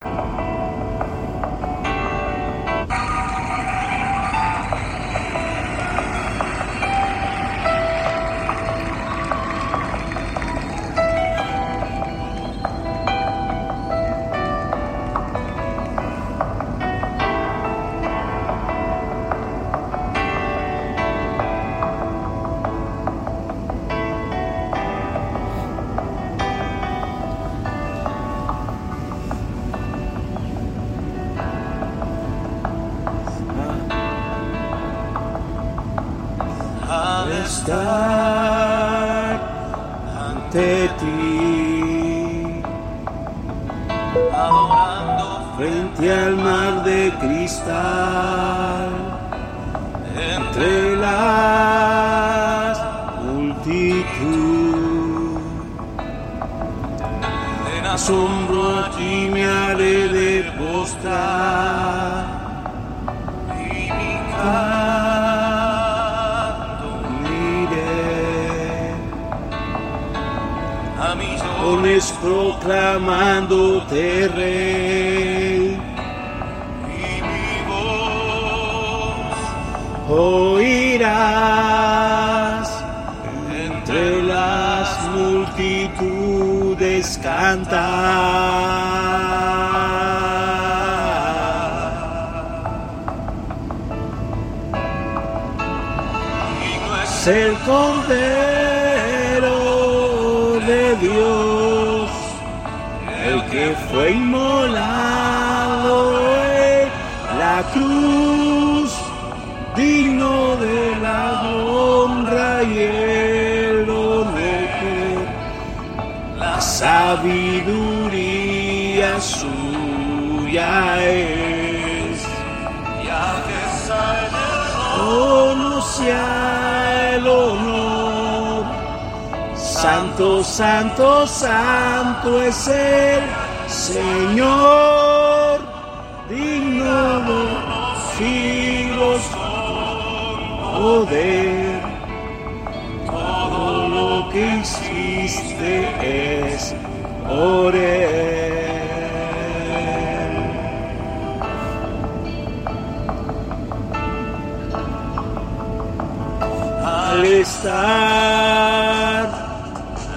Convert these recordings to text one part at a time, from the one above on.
Estar millones proclamándote rey y mi voz oirás entre las multitudes cantar. es el Cordero fue inmolado en la cruz, digno de la honra y el honor. La sabiduría suya es, ya que sea el honor. Santo, santo, santo es el Señor, digno de los siglos poder. Todo lo que existe es por al estar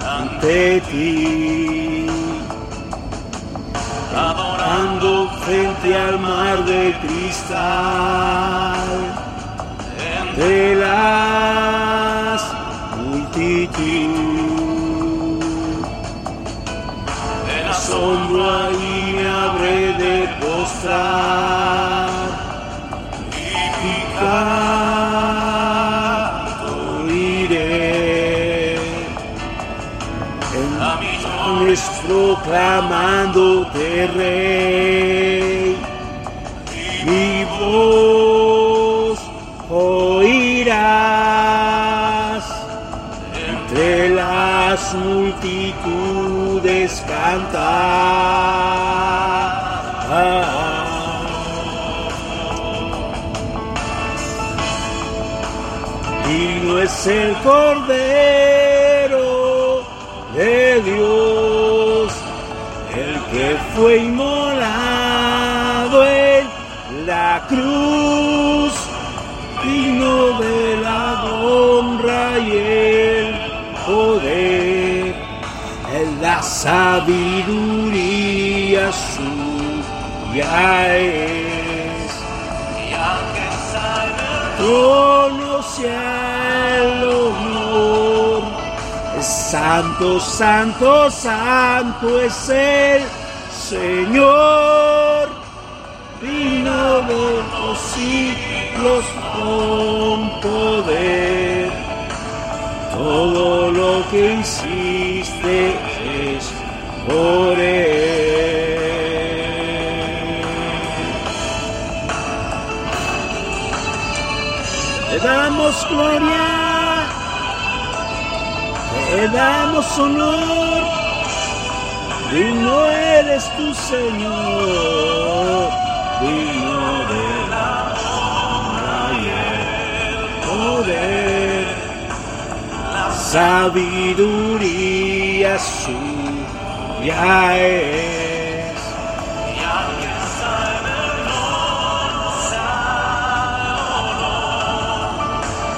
ante ti, de las multitud, en asombro ahí me habré de postrar y mi canto iré en millones proclamándote rey voz oirás. Entre las multitudes cantar Digno es el Cordero de Dios, el que fue inmolado en la cruz, digno de la honra y el poder, en la sabiduría suya es trono sea el honor. Santo, santo, santo es el Señor, los siglos con poder. Todo lo que hiciste es por él. Te damos gloria, te damos honor, y no eres tu Señor. Poder, sabiduría suya es.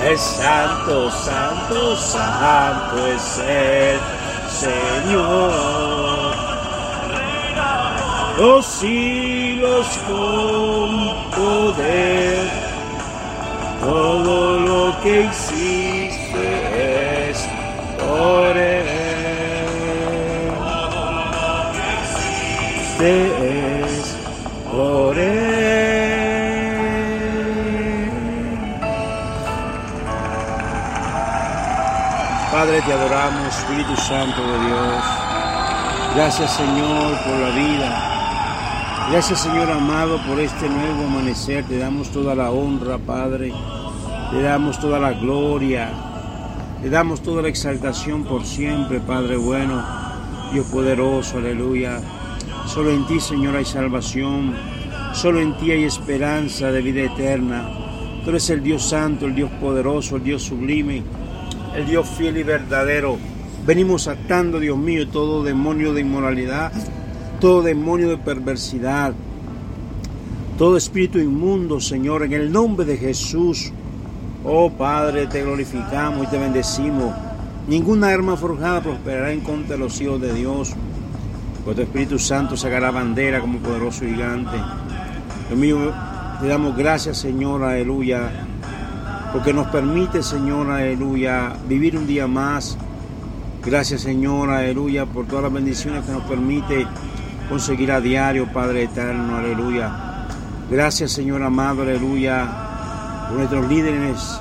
Es santo, santo, santo es el Señor. Los siglos con poder, todo lo que hiciste es por él. Es por él. Padre, te adoramos, Espíritu Santo de Dios. Gracias, Señor, por la vida. Gracias, Señor amado, por este nuevo amanecer. Te damos toda la honra, Padre. Te damos toda la gloria. Te damos toda la exaltación por siempre, Padre bueno. Dios poderoso, aleluya. Solo en ti, Señor, hay salvación. Solo en ti hay esperanza de vida eterna. Tú eres el Dios santo, el Dios poderoso, el Dios sublime el Dios fiel y verdadero. Venimos atando, Dios mío, todo demonio de inmoralidad, todo demonio de perversidad, todo espíritu inmundo, Señor, en el nombre de Jesús. Oh Padre, te glorificamos y te bendecimos. Ninguna arma forjada prosperará en contra de los hijos de Dios. Pues tu Espíritu Santo sacará bandera como poderoso gigante. Dios mío, te damos gracias, Señor, aleluya porque nos permite, Señor, aleluya, vivir un día más. Gracias, Señor, aleluya, por todas las bendiciones que nos permite conseguir a diario, Padre eterno, aleluya. Gracias, Señor amado, aleluya, por nuestros líderes,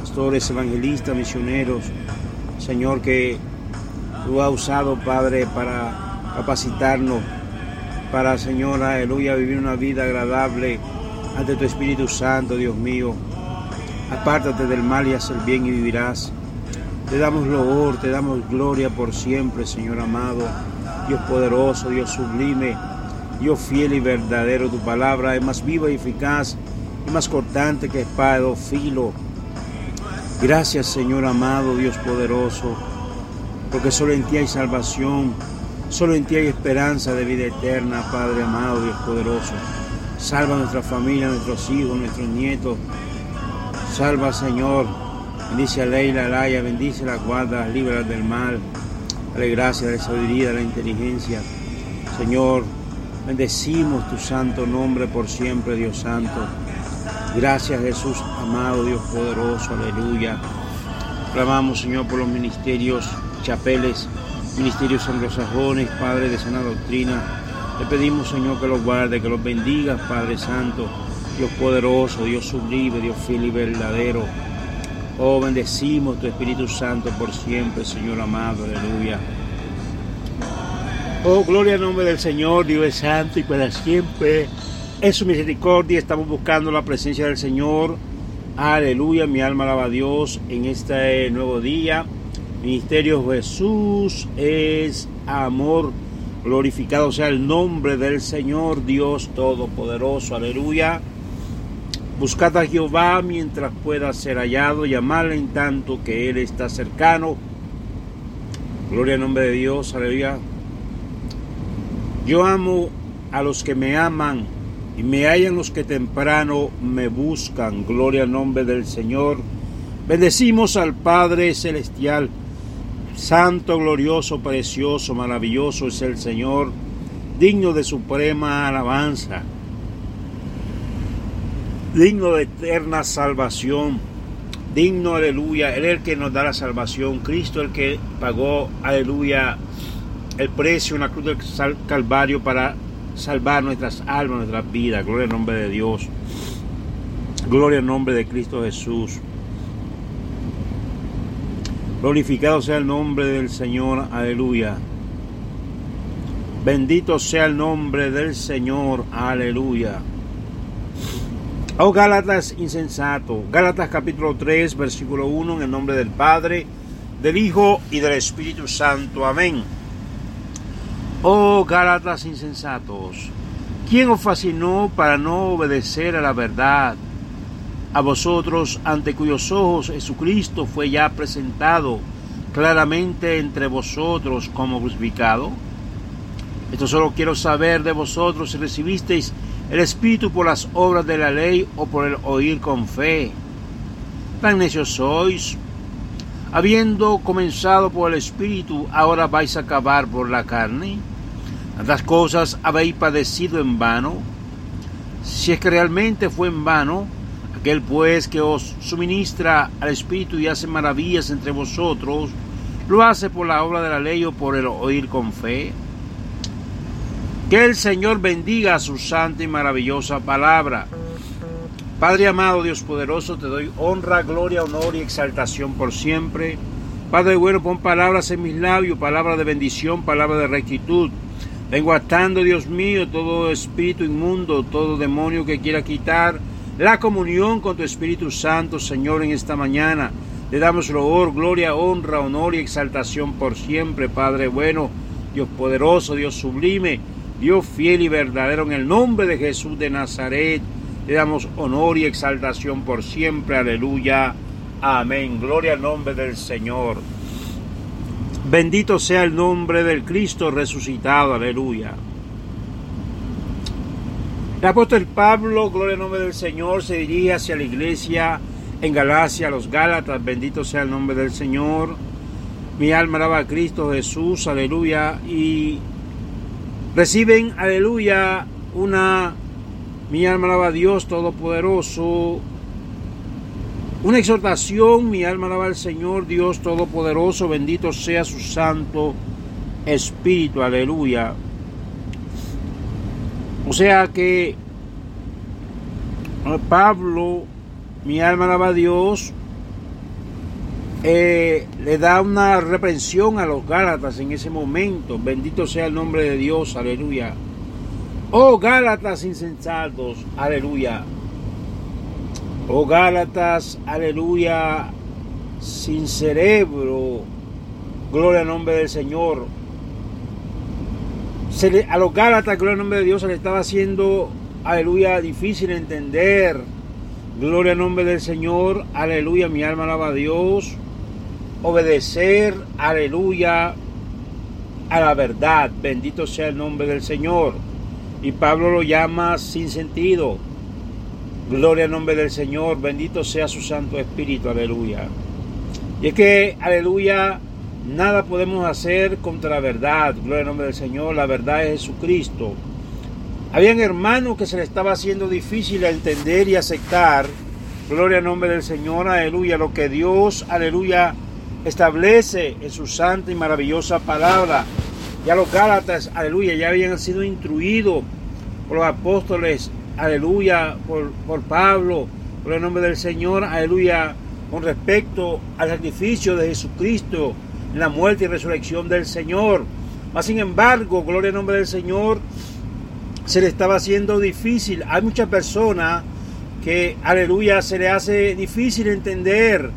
pastores, evangelistas, misioneros, Señor, que tú has usado, Padre, para capacitarnos, para, Señor, aleluya, vivir una vida agradable ante tu Espíritu Santo, Dios mío. Apártate del mal y haz el bien y vivirás. Te damos loor, te damos gloria por siempre, Señor amado. Dios poderoso, Dios sublime, Dios fiel y verdadero. Tu palabra es más viva y eficaz y más cortante que espada o filo. Gracias, Señor amado, Dios poderoso, porque solo en ti hay salvación, solo en ti hay esperanza de vida eterna, Padre amado, Dios poderoso. Salva a nuestra familia, nuestros hijos, nuestros nietos, Salva, Señor. Bendice a Leila, a Laia, bendice la guarda, libra del mal. Dale gracias, dale sabiduría, la inteligencia. Señor, bendecimos tu santo nombre por siempre, Dios Santo. Gracias, Jesús, amado Dios poderoso, aleluya. Clamamos, Señor, por los ministerios, chapeles, ministerios anglosajones, Padre de sana doctrina. Le pedimos, Señor, que los guarde, que los bendiga, Padre Santo. Dios poderoso, Dios sublime, Dios fiel y verdadero. Oh, bendecimos tu Espíritu Santo por siempre, Señor amado, aleluya. Oh, gloria al nombre del Señor, Dios es santo y para siempre. Es su misericordia, estamos buscando la presencia del Señor. Aleluya, mi alma alaba a Dios en este nuevo día. Ministerio Jesús es amor. Glorificado sea el nombre del Señor Dios Todopoderoso. Aleluya. Buscad a Jehová mientras pueda ser hallado, llamarle en tanto que Él está cercano. Gloria al nombre de Dios, aleluya. Yo amo a los que me aman y me hallan los que temprano me buscan. Gloria al nombre del Señor. Bendecimos al Padre Celestial. Santo, glorioso, precioso, maravilloso es el Señor, digno de suprema alabanza digno de eterna salvación, digno, aleluya, Él el que nos da la salvación, Cristo el que pagó, aleluya, el precio en la cruz del Calvario para salvar nuestras almas, nuestras vidas, gloria al nombre de Dios, gloria al nombre de Cristo Jesús. Glorificado sea el nombre del Señor, aleluya. Bendito sea el nombre del Señor, aleluya. Oh Gálatas insensato, Gálatas capítulo 3, versículo 1, en el nombre del Padre, del Hijo y del Espíritu Santo. Amén. Oh Gálatas insensatos, ¿quién os fascinó para no obedecer a la verdad? A vosotros, ante cuyos ojos Jesucristo fue ya presentado claramente entre vosotros como crucificado. Esto solo quiero saber de vosotros si recibisteis el Espíritu por las obras de la ley o por el oír con fe. Tan necios sois. Habiendo comenzado por el Espíritu, ahora vais a acabar por la carne. Las cosas habéis padecido en vano. Si es que realmente fue en vano, aquel pues que os suministra al Espíritu y hace maravillas entre vosotros, lo hace por la obra de la ley o por el oír con fe. Que el Señor bendiga su santa y maravillosa palabra. Padre amado, Dios poderoso, te doy honra, gloria, honor y exaltación por siempre. Padre bueno, pon palabras en mis labios, palabras de bendición, palabras de rectitud. Vengo atando, Dios mío, todo espíritu inmundo, todo demonio que quiera quitar la comunión con tu Espíritu Santo, Señor, en esta mañana. Le damos loor, gloria, honra, honor y exaltación por siempre, Padre bueno, Dios poderoso, Dios sublime. Dios fiel y verdadero, en el nombre de Jesús de Nazaret, le damos honor y exaltación por siempre. Aleluya. Amén. Gloria al nombre del Señor. Bendito sea el nombre del Cristo resucitado. Aleluya. El apóstol Pablo, gloria al nombre del Señor, se dirige hacia la iglesia en Galacia, los Gálatas. Bendito sea el nombre del Señor. Mi alma alaba a Cristo Jesús. Aleluya. Y Reciben, aleluya, una, mi alma alaba a Dios Todopoderoso, una exhortación, mi alma alaba al Señor Dios Todopoderoso, bendito sea su Santo Espíritu, aleluya. O sea que Pablo, mi alma alaba a Dios, eh, le da una reprensión a los Gálatas en ese momento. Bendito sea el nombre de Dios, aleluya. Oh Gálatas insensatos, aleluya. Oh Gálatas, aleluya, sin cerebro, gloria al nombre del Señor. a los Gálatas, gloria al nombre de Dios, se le estaba haciendo, aleluya, difícil entender. Gloria al nombre del Señor, aleluya, mi alma alaba a Dios obedecer, aleluya, a la verdad. Bendito sea el nombre del Señor. Y Pablo lo llama sin sentido. Gloria al nombre del Señor. Bendito sea su Santo Espíritu. Aleluya. Y es que, aleluya, nada podemos hacer contra la verdad. Gloria al nombre del Señor. La verdad es Jesucristo. Habían hermanos que se le estaba haciendo difícil entender y aceptar. Gloria al nombre del Señor. Aleluya. Lo que Dios, aleluya, establece en su santa y maravillosa palabra. Ya los Gálatas, aleluya, ya habían sido instruidos por los apóstoles, aleluya, por, por Pablo, por el nombre del Señor, aleluya, con respecto al sacrificio de Jesucristo en la muerte y resurrección del Señor. Mas sin embargo, gloria al nombre del Señor, se le estaba haciendo difícil. Hay muchas personas que, aleluya, se le hace difícil entender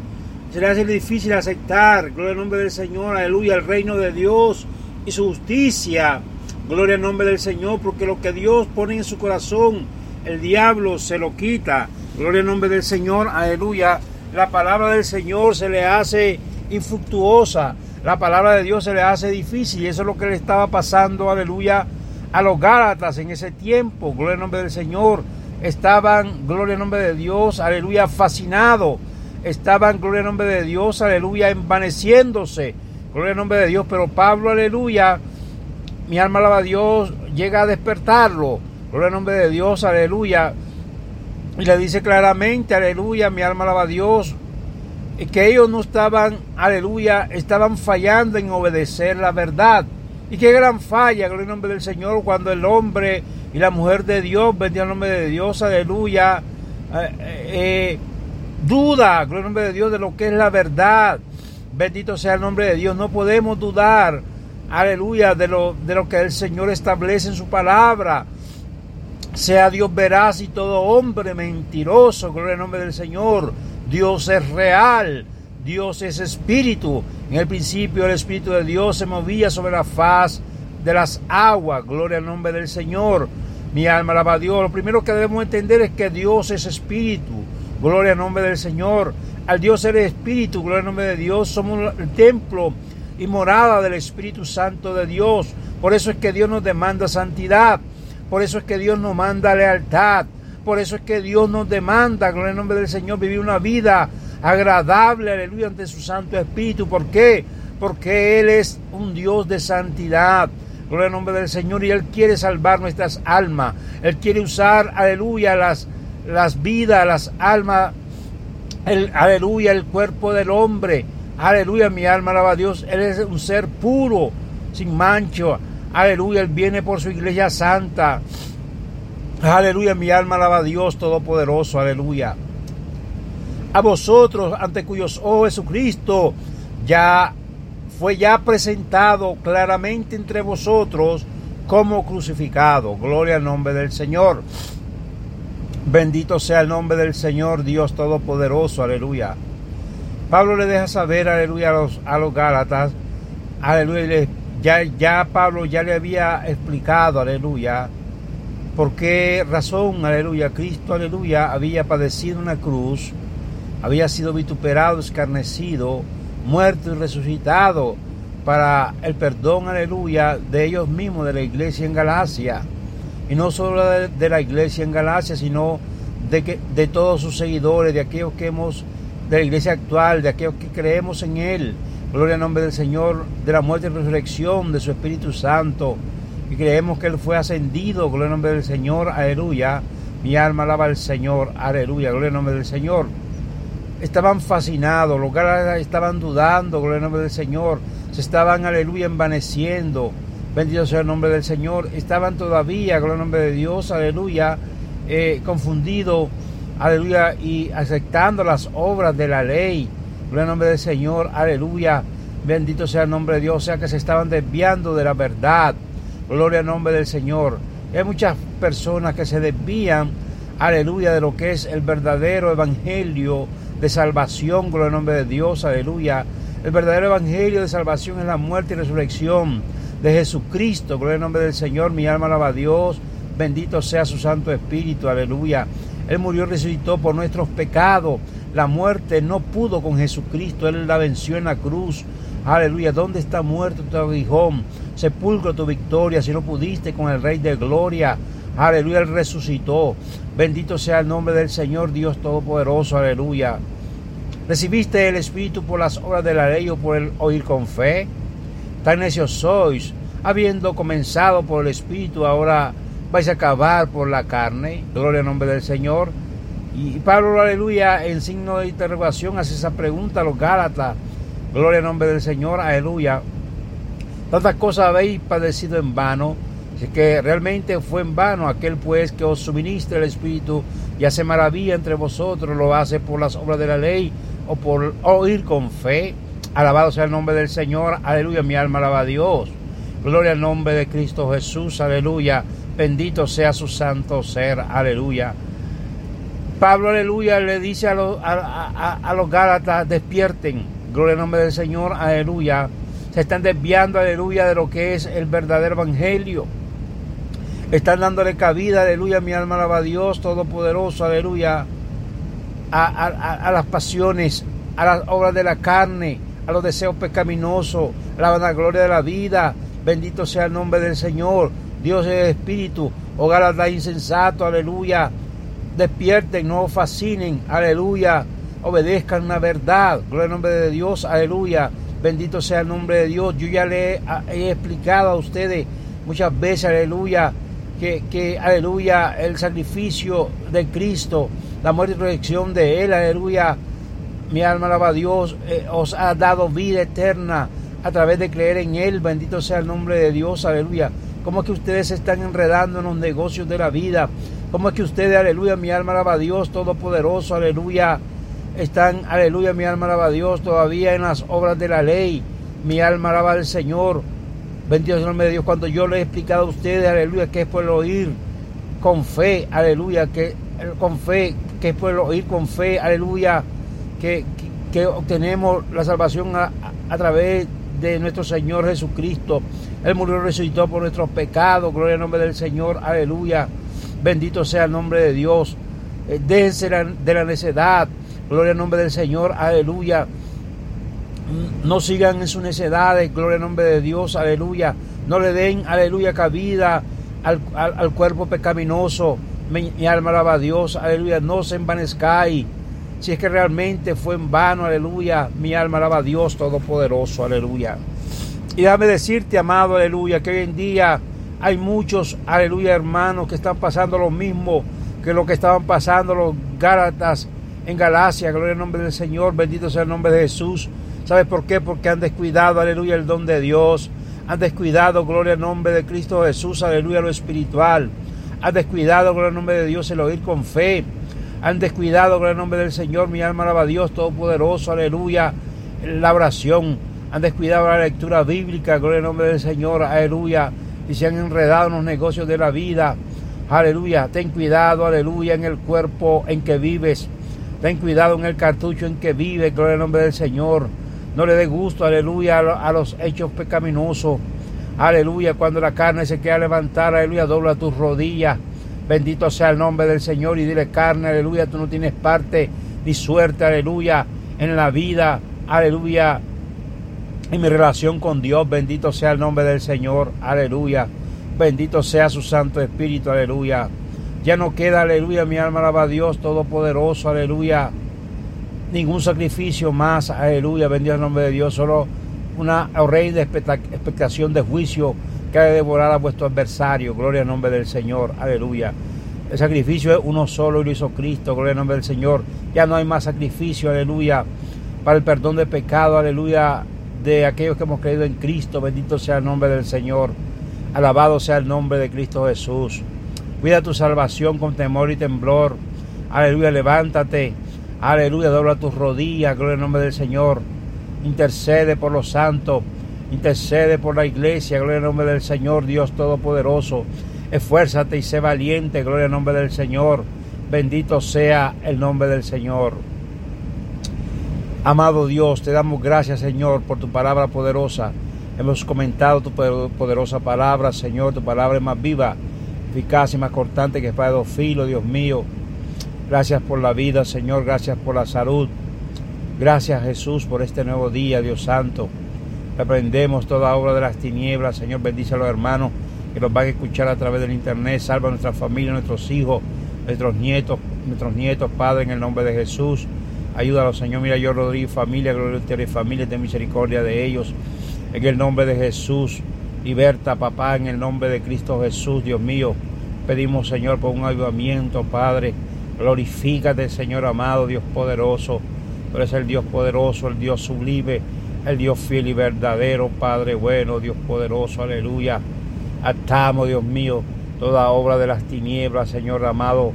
se le hace difícil aceptar, gloria al nombre del Señor, aleluya, el reino de Dios y su justicia, gloria al nombre del Señor, porque lo que Dios pone en su corazón, el diablo se lo quita, gloria al nombre del Señor, aleluya, la palabra del Señor se le hace infructuosa, la palabra de Dios se le hace difícil, y eso es lo que le estaba pasando, aleluya, a los Gálatas en ese tiempo, gloria al nombre del Señor, estaban, gloria al nombre de Dios, aleluya, fascinados. Estaban, gloria al nombre de Dios, aleluya, envaneciéndose, gloria al nombre de Dios, pero Pablo, aleluya, mi alma alaba a Dios, llega a despertarlo, gloria al nombre de Dios, aleluya, y le dice claramente, aleluya, mi alma alaba a Dios, que ellos no estaban, aleluya, estaban fallando en obedecer la verdad. Y qué gran falla, gloria al nombre del Señor, cuando el hombre y la mujer de Dios, bendiga el nombre de Dios, aleluya, eh, eh, duda, gloria al nombre de Dios, de lo que es la verdad. Bendito sea el nombre de Dios. No podemos dudar, aleluya, de lo, de lo que el Señor establece en su palabra. Sea Dios veraz y todo hombre mentiroso, gloria al nombre del Señor. Dios es real, Dios es espíritu. En el principio el Espíritu de Dios se movía sobre la faz de las aguas, gloria al nombre del Señor. Mi alma alaba a Dios. Lo primero que debemos entender es que Dios es espíritu, gloria al nombre del Señor. Al Dios ser espíritu, gloria al nombre de Dios, somos el templo y morada del Espíritu Santo de Dios. Por eso es que Dios nos demanda santidad. Por eso es que Dios nos manda lealtad. Por eso es que Dios nos demanda, gloria al nombre del Señor, vivir una vida agradable, aleluya, ante su Santo Espíritu. ¿Por qué? Porque Él es un Dios de santidad. Gloria al nombre del Señor. Y Él quiere salvar nuestras almas. Él quiere usar, aleluya, las, las vidas, las almas. El, aleluya, el cuerpo del hombre. Aleluya, mi alma alaba a Dios. Él es un ser puro, sin mancho. Aleluya, Él viene por su iglesia santa. Aleluya, mi alma alaba a Dios Todopoderoso. Aleluya. A vosotros, ante cuyos ojos Jesucristo ya fue ya presentado claramente entre vosotros como crucificado. Gloria al nombre del Señor. Bendito sea el nombre del Señor, Dios Todopoderoso. Aleluya. Pablo le deja saber, aleluya, a los, a los Gálatas. Aleluya. Ya, ya Pablo ya le había explicado, aleluya, por qué razón, aleluya, Cristo, aleluya, había padecido una cruz, había sido vituperado, escarnecido, muerto y resucitado para el perdón, aleluya, de ellos mismos, de la iglesia en Galacia. Y no solo de, la iglesia en Galacia, sino de, que, de todos sus seguidores, de aquellos que hemos, de la iglesia actual, de aquellos que creemos en Él. Gloria al nombre del Señor, de la muerte y resurrección de su Espíritu Santo. Y creemos que Él fue ascendido. Gloria al nombre del Señor, aleluya. Mi alma alaba al Señor, aleluya. Gloria al nombre del Señor estaban fascinados, los Gálatas estaban dudando, gloria al nombre del Señor, se estaban, aleluya, envaneciendo, bendito sea el nombre del Señor, estaban todavía, gloria al nombre de Dios, aleluya, eh, confundidos, aleluya, y aceptando las obras de la ley, gloria al nombre del Señor, aleluya, bendito sea el nombre de Dios, o sea que se estaban desviando de la verdad, gloria al nombre del Señor. hay muchas personas que se desvían, aleluya, de lo que es el verdadero evangelio, de salvación, gloria al nombre de Dios, aleluya. El verdadero evangelio de salvación es la muerte y resurrección de Jesucristo, gloria al nombre del Señor, mi alma alaba a Dios, bendito sea su Santo Espíritu, aleluya. Él murió y resucitó por nuestros pecados. La muerte no pudo con Jesucristo, Él la venció en la cruz. Aleluya, ¿dónde está muerto tu aguijón? Sepulcro tu victoria, si no pudiste con el Rey de Gloria. Aleluya, Él resucitó. Bendito sea el nombre del Señor Dios Todopoderoso. Aleluya. ¿Recibiste el Espíritu por las obras de la ley o por el oír con fe? Tan necios sois, habiendo comenzado por el Espíritu, ahora vais a acabar por la carne. Gloria al nombre del Señor. Y Pablo, aleluya, en signo de interrogación hace esa pregunta a los Gálatas. Gloria al nombre del Señor, aleluya. Tantas cosas habéis padecido en vano Así que realmente fue en vano aquel pues que os suministra el Espíritu y hace maravilla entre vosotros, lo hace por las obras de la ley o por oír con fe. Alabado sea el nombre del Señor, aleluya, mi alma alaba a Dios. Gloria al nombre de Cristo Jesús, aleluya. Bendito sea su santo ser, aleluya. Pablo, aleluya, le dice a los, a los Gálatas, despierten. Gloria al nombre del Señor, aleluya. Se están desviando, aleluya, de lo que es el verdadero evangelio. Están dándole cabida, aleluya, mi alma alaba a Dios Todopoderoso, aleluya, a, las pasiones, a las obras de la carne, a los deseos pecaminosos, a la vanagloria de la vida. Bendito sea el nombre del Señor. Dios es espíritu. Hogar da insensato, aleluya. Despierten, no fascinen, aleluya. Obedezcan la verdad. Gloria al nombre de Dios, aleluya. Bendito sea el nombre de Dios. Yo ya le he explicado a ustedes muchas veces, aleluya, que, aleluya, el sacrificio de Cristo, la muerte y resurrección de Él, aleluya, mi alma alaba a Dios, eh, os ha dado vida eterna a través de creer en Él, bendito sea el nombre de Dios, aleluya. ¿Cómo es que ustedes se están enredando en los negocios de la vida? ¿Cómo es que ustedes, aleluya, mi alma alaba a Dios Todopoderoso, aleluya, están, aleluya, mi alma alaba a Dios todavía en las obras de la ley? Mi alma alaba al Señor. Bendito el nombre de Dios. Cuando yo le he explicado a ustedes, aleluya, que es por el oír con fe, aleluya, que con fe, que es por oír con fe, aleluya, que, que, obtenemos la salvación a, a, través de nuestro Señor Jesucristo. Él murió y resucitó por nuestros pecados, gloria al nombre del Señor, aleluya. Bendito sea el nombre de Dios. Eh, déjense de la necedad, gloria al nombre del Señor, aleluya. No sigan en sus necedades, gloria al nombre de Dios, aleluya. No le den, aleluya, cabida al, cuerpo pecaminoso. Mi, alma alaba a Dios, aleluya. No se envanezcáis. Si es que realmente fue en vano, aleluya. Mi alma alaba a Dios Todopoderoso, aleluya. Y déjame decirte, amado, aleluya, que hoy en día hay muchos, aleluya, hermanos, que están pasando lo mismo que lo que estaban pasando los Gálatas en Galacia. Gloria al nombre del Señor, bendito sea el nombre de Jesús. ¿Sabes por qué? Porque han descuidado, aleluya, el don de Dios han descuidado, gloria al nombre de Cristo Jesús, aleluya, lo espiritual. Han descuidado, gloria al nombre de Dios, el oír con fe. Han descuidado, gloria al nombre del Señor, mi alma alaba a Dios Todopoderoso, aleluya, la oración. Han descuidado la lectura bíblica, gloria al nombre del Señor, aleluya. Y se han enredado en los negocios de la vida. Aleluya, ten cuidado, aleluya, en el cuerpo en que vives. Ten cuidado en el cartucho en que vives, gloria al nombre del Señor. No le dé gusto, aleluya, a los hechos pecaminosos. Aleluya, cuando la carne se queda levantar, aleluya, dobla tus rodillas. Bendito sea el nombre del Señor y dile carne, aleluya, tú no tienes parte ni suerte, aleluya, en la vida, aleluya, en mi relación con Dios. Bendito sea el nombre del Señor, aleluya. Bendito sea su Santo Espíritu, aleluya. Ya no queda, aleluya, mi alma alaba a Dios Todopoderoso, aleluya. Ningún sacrificio más, aleluya, bendito el nombre de Dios, solo una horrenda expectación de juicio que ha de devorar a vuestro adversario, gloria al nombre del Señor, aleluya. El sacrificio es uno solo y lo hizo Cristo, gloria al nombre del Señor. Ya no hay más sacrificio, aleluya, para el perdón de pecado, aleluya, de aquellos que hemos creído en Cristo, bendito sea el nombre del Señor, alabado sea el nombre de Cristo Jesús. Cuida tu salvación con temor y temblor, aleluya, levántate Aleluya, dobla tus rodillas, gloria al nombre del Señor. Intercede por los santos, intercede por la iglesia, gloria al nombre del Señor, Dios Todopoderoso. Esfuérzate y sé valiente, gloria al nombre del Señor. Bendito sea el nombre del Señor. Amado Dios, te damos gracias, Señor, por tu palabra poderosa. Hemos comentado tu poderosa palabra, Señor. Tu palabra es más viva, eficaz y más cortante que espada de dos filos, Dios mío. Gracias por la vida, Señor. Gracias por la salud. Gracias, Jesús, por este nuevo día, Dios Santo. Reprendemos toda obra de las tinieblas. Señor, bendice a los hermanos que nos van a escuchar a través del internet. Salva a nuestra familia, nuestros hijos, nuestros nietos, nuestros nietos, Padre, en el nombre de Jesús. Ayúdalos, Señor. Mira, yo, Rodrigo, familia, gloria a familia, de misericordia de ellos. En el nombre de Jesús. Liberta, papá, en el nombre de Cristo Jesús, Dios mío. Pedimos, Señor, por un avivamiento, Padre Glorifícate, Señor amado, Dios poderoso. Tú eres el Dios poderoso, el Dios sublime, el Dios fiel y verdadero, Padre bueno, Dios poderoso, aleluya. Atamos, Dios mío, toda obra de las tinieblas, Señor amado.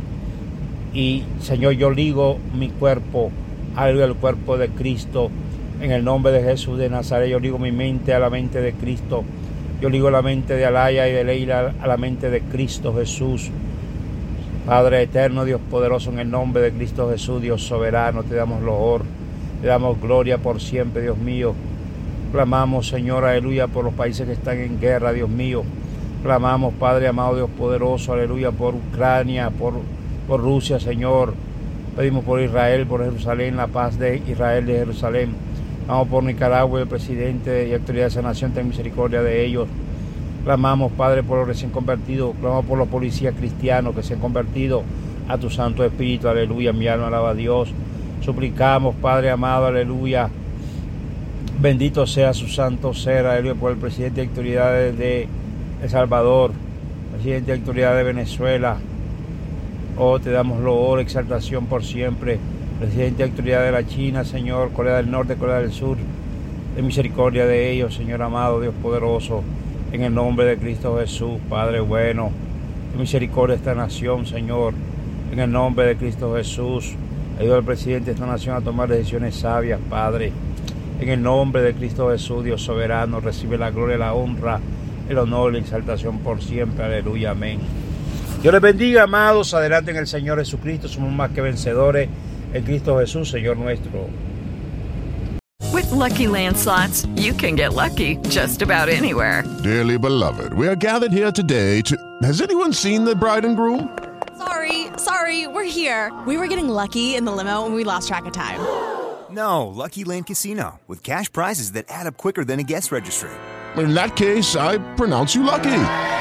Y, Señor, yo ligo mi cuerpo, aleluya, el cuerpo de Cristo. En el nombre de Jesús de Nazaret, yo ligo mi mente a la mente de Cristo. Yo ligo la mente de Alaya y de Leila a la mente de Cristo Jesús. Padre eterno, Dios poderoso, en el nombre de Cristo Jesús, Dios soberano, te damos loor, te damos gloria por siempre, Dios mío. Clamamos, Señor, aleluya, por los países que están en guerra, Dios mío. Clamamos, Padre amado, Dios poderoso, aleluya, por Ucrania, por, por Rusia, Señor. Pedimos por Israel, por Jerusalén, la paz de Israel, de Jerusalén. Vamos por Nicaragua, el presidente y autoridad de esa nación, ten misericordia de ellos. Clamamos, Padre, por los recién convertidos, clamamos por los policías cristianos que se han convertido a tu Santo Espíritu, aleluya, mi alma alaba a Dios. Suplicamos, Padre amado, aleluya. Bendito sea su santo ser, aleluya, por el presidente de autoridades de El Salvador, presidente de autoridades de Venezuela. Oh, te damos loor, exaltación por siempre. Presidente de autoridad de la China, Señor, Corea del Norte, Corea del Sur. De misericordia de ellos, Señor amado, Dios poderoso. En el nombre de Cristo Jesús, Padre bueno, misericordia de esta nación, Señor. En el nombre de Cristo Jesús, ayuda al presidente de esta nación a tomar decisiones sabias, Padre. En el nombre de Cristo Jesús, Dios soberano, recibe la gloria, la honra, el honor y la exaltación por siempre. Aleluya, amén. Dios les bendiga, amados. Adelante en el Señor Jesucristo. Somos más que vencedores en Cristo Jesús, Señor nuestro. With Lucky Land slots, you can get lucky just about anywhere. Dearly beloved, we are gathered here today to. Has anyone seen the bride and groom? Sorry, sorry, we're here. We were getting lucky in the limo and we lost track of time. No, Lucky Land Casino, with cash prizes that add up quicker than a guest registry. In that case, I pronounce you lucky.